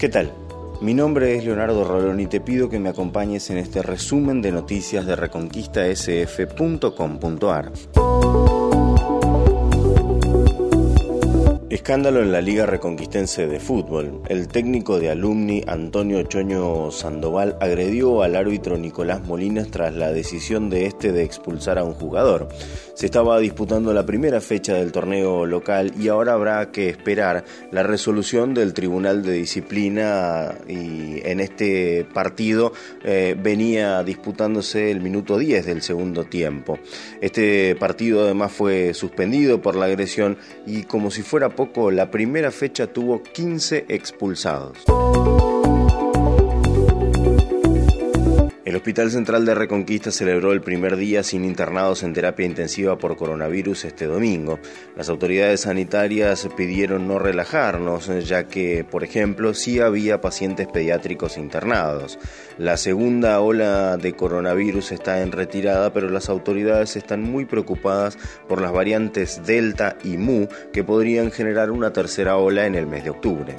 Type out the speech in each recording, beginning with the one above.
¿Qué tal? Mi nombre es Leonardo Rolón y te pido que me acompañes en este resumen de noticias de reconquistasf.com.ar. Escándalo en la Liga Reconquistense de Fútbol. El técnico de alumni Antonio Choño Sandoval agredió al árbitro Nicolás Molinas tras la decisión de este de expulsar a un jugador. Se estaba disputando la primera fecha del torneo local y ahora habrá que esperar la resolución del Tribunal de Disciplina y en este partido eh, venía disputándose el minuto 10 del segundo tiempo. Este partido además fue suspendido por la agresión y como si fuera la primera fecha tuvo 15 expulsados. El Hospital Central de Reconquista celebró el primer día sin internados en terapia intensiva por coronavirus este domingo. Las autoridades sanitarias pidieron no relajarnos, ya que, por ejemplo, sí había pacientes pediátricos internados. La segunda ola de coronavirus está en retirada, pero las autoridades están muy preocupadas por las variantes Delta y Mu que podrían generar una tercera ola en el mes de octubre.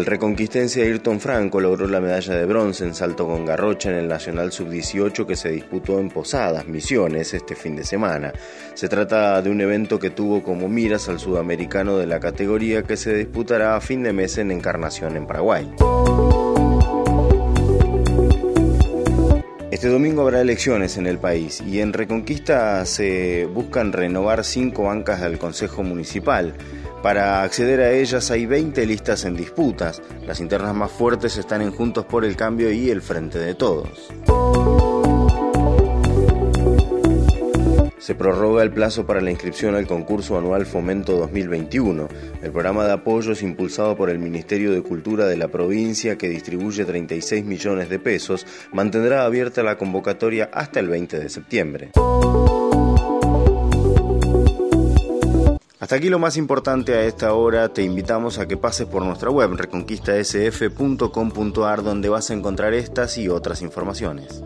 El reconquistense Ayrton Franco logró la medalla de bronce en salto con garrocha en el Nacional Sub-18 que se disputó en Posadas, Misiones, este fin de semana. Se trata de un evento que tuvo como miras al sudamericano de la categoría que se disputará a fin de mes en Encarnación en Paraguay. Este domingo habrá elecciones en el país y en Reconquista se buscan renovar cinco bancas del Consejo Municipal. Para acceder a ellas hay 20 listas en disputas. Las internas más fuertes están en Juntos por el Cambio y el Frente de Todos. Se prorroga el plazo para la inscripción al concurso anual Fomento 2021. El programa de apoyo es impulsado por el Ministerio de Cultura de la provincia que distribuye 36 millones de pesos. Mantendrá abierta la convocatoria hasta el 20 de septiembre. Hasta aquí lo más importante a esta hora, te invitamos a que pases por nuestra web reconquistasf.com.ar donde vas a encontrar estas y otras informaciones.